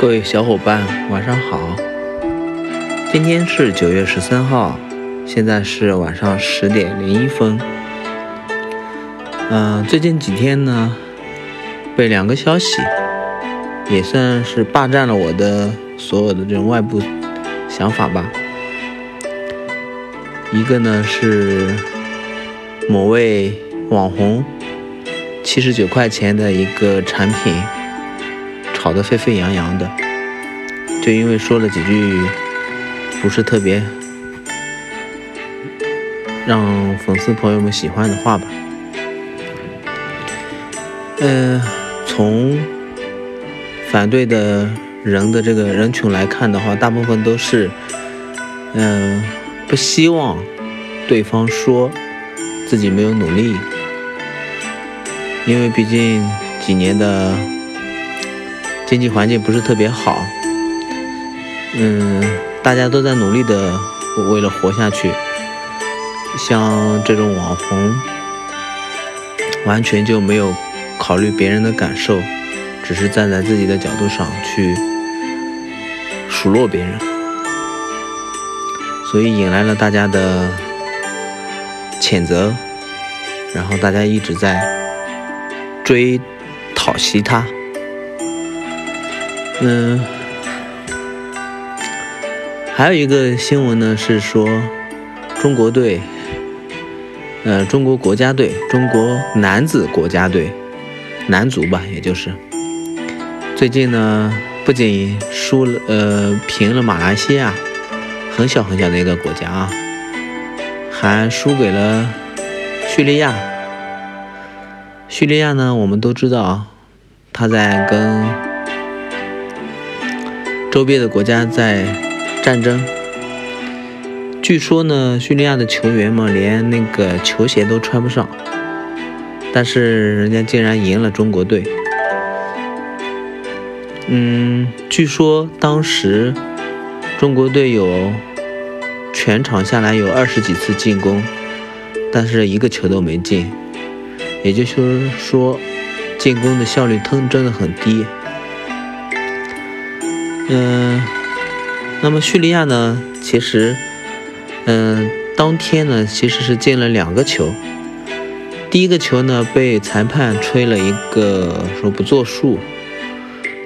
各位小伙伴，晚上好。今天是九月十三号，现在是晚上十点零一分。嗯，最近几天呢，被两个消息也算是霸占了我的所有的这种外部想法吧。一个呢是某位网红七十九块钱的一个产品，吵得沸沸扬扬的，就因为说了几句不是特别让粉丝朋友们喜欢的话吧。嗯，从反对的人的这个人群来看的话，大部分都是，嗯，不希望对方说自己没有努力，因为毕竟几年的经济环境不是特别好，嗯，大家都在努力的为了活下去，像这种网红，完全就没有。考虑别人的感受，只是站在自己的角度上去数落别人，所以引来了大家的谴责，然后大家一直在追讨袭他。嗯，还有一个新闻呢，是说中国队，呃，中国国家队，中国男子国家队。男足吧，也就是最近呢，不仅输了，呃，平了马来西亚，很小很小的一个国家啊，还输给了叙利亚。叙利亚呢，我们都知道，他在跟周边的国家在战争。据说呢，叙利亚的球员嘛，连那个球鞋都穿不上。但是人家竟然赢了中国队。嗯，据说当时中国队有全场下来有二十几次进攻，但是一个球都没进，也就是说进攻的效率真真的很低。嗯，那么叙利亚呢？其实，嗯，当天呢其实是进了两个球。第一个球呢被裁判吹了一个说不作数，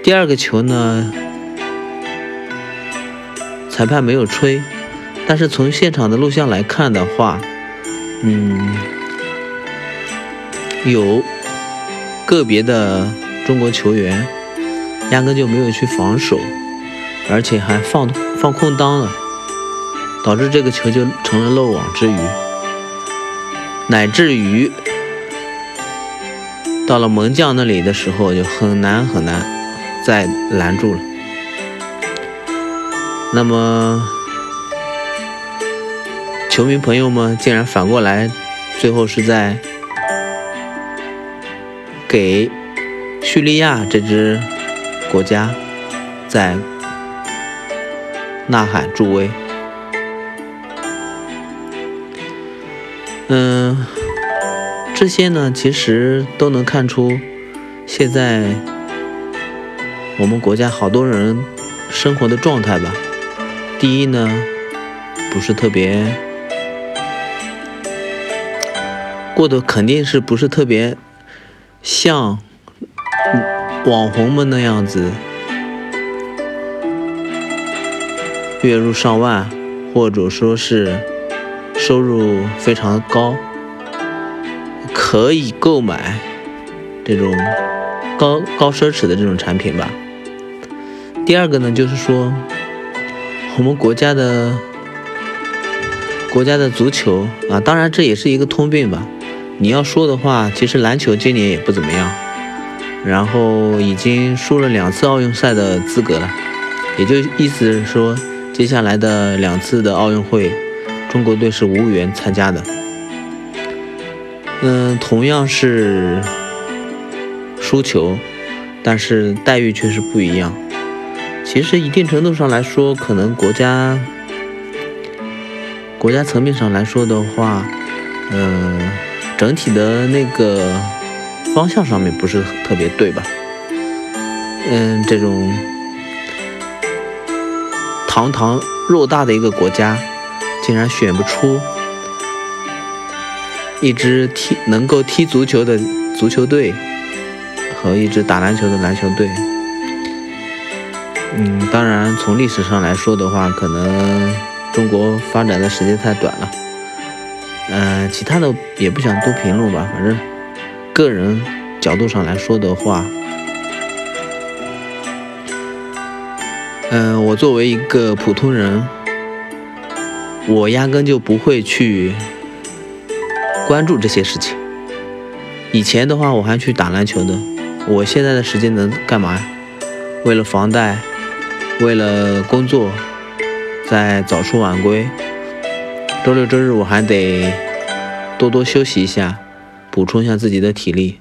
第二个球呢裁判没有吹，但是从现场的录像来看的话，嗯，有个别的中国球员压根就没有去防守，而且还放放空档了，导致这个球就成了漏网之鱼，乃至于。到了门将那里的时候，就很难很难再拦住了。那么，球迷朋友们竟然反过来，最后是在给叙利亚这支国家在呐喊助威。嗯。这些呢，其实都能看出，现在我们国家好多人生活的状态吧。第一呢，不是特别过得肯定是不是特别像网红们那样子，月入上万，或者说是收入非常高。可以购买这种高高奢侈的这种产品吧。第二个呢，就是说我们国家的国家的足球啊，当然这也是一个通病吧。你要说的话，其实篮球今年也不怎么样，然后已经输了两次奥运赛的资格了，也就意思是说，接下来的两次的奥运会，中国队是无缘参加的。嗯，同样是输球，但是待遇却是不一样。其实一定程度上来说，可能国家国家层面上来说的话，呃，整体的那个方向上面不是特别对吧？嗯，这种堂堂偌大的一个国家，竟然选不出一支踢能够踢足球的足球队和一支打篮球的篮球队。嗯，当然从历史上来说的话，可能中国发展的时间太短了。嗯，其他的也不想多评论吧，反正个人角度上来说的话。嗯，我作为一个普通人，我压根就不会去关注这些事情。以前的话，我还去打篮球的。我现在的时间能干嘛？为了房贷，为了工作，在早出晚归。周六周日我还得多多休息一下，补充一下自己的体力。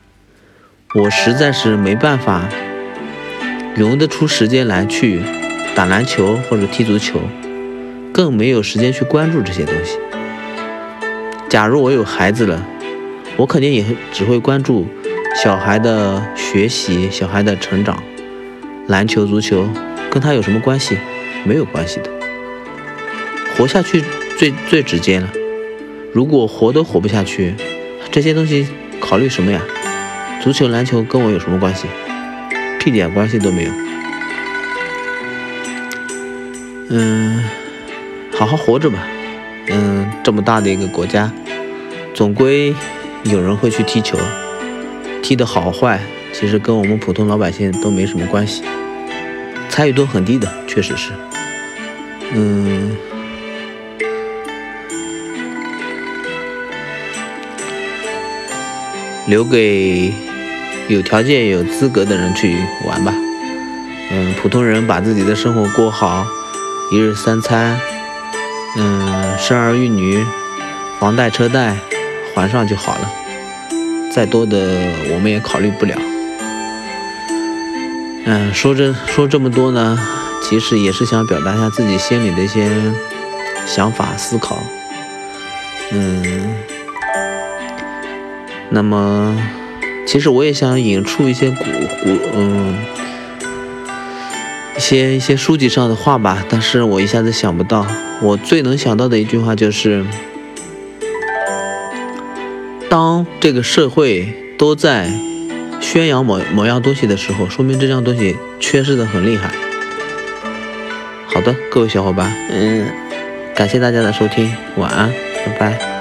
我实在是没办法匀得出时间来去。打篮球或者踢足球，更没有时间去关注这些东西。假如我有孩子了，我肯定也只会关注小孩的学习、小孩的成长。篮球、足球跟他有什么关系？没有关系的。活下去最最直接了。如果活都活不下去，这些东西考虑什么呀？足球、篮球跟我有什么关系？屁点关系都没有。嗯，好好活着吧。嗯，这么大的一个国家，总归有人会去踢球，踢得好坏，其实跟我们普通老百姓都没什么关系，参与度很低的，确实是。嗯，留给有条件、有资格的人去玩吧。嗯，普通人把自己的生活过好。一日三餐，嗯，生儿育女，房贷车贷还上就好了。再多的我们也考虑不了。嗯，说这说这么多呢，其实也是想表达一下自己心里的一些想法思考。嗯，那么其实我也想引出一些古古嗯。一些一些书籍上的话吧，但是我一下子想不到。我最能想到的一句话就是：当这个社会都在宣扬某某样东西的时候，说明这样东西缺失的很厉害。好的，各位小伙伴，嗯，感谢大家的收听，晚安，拜拜。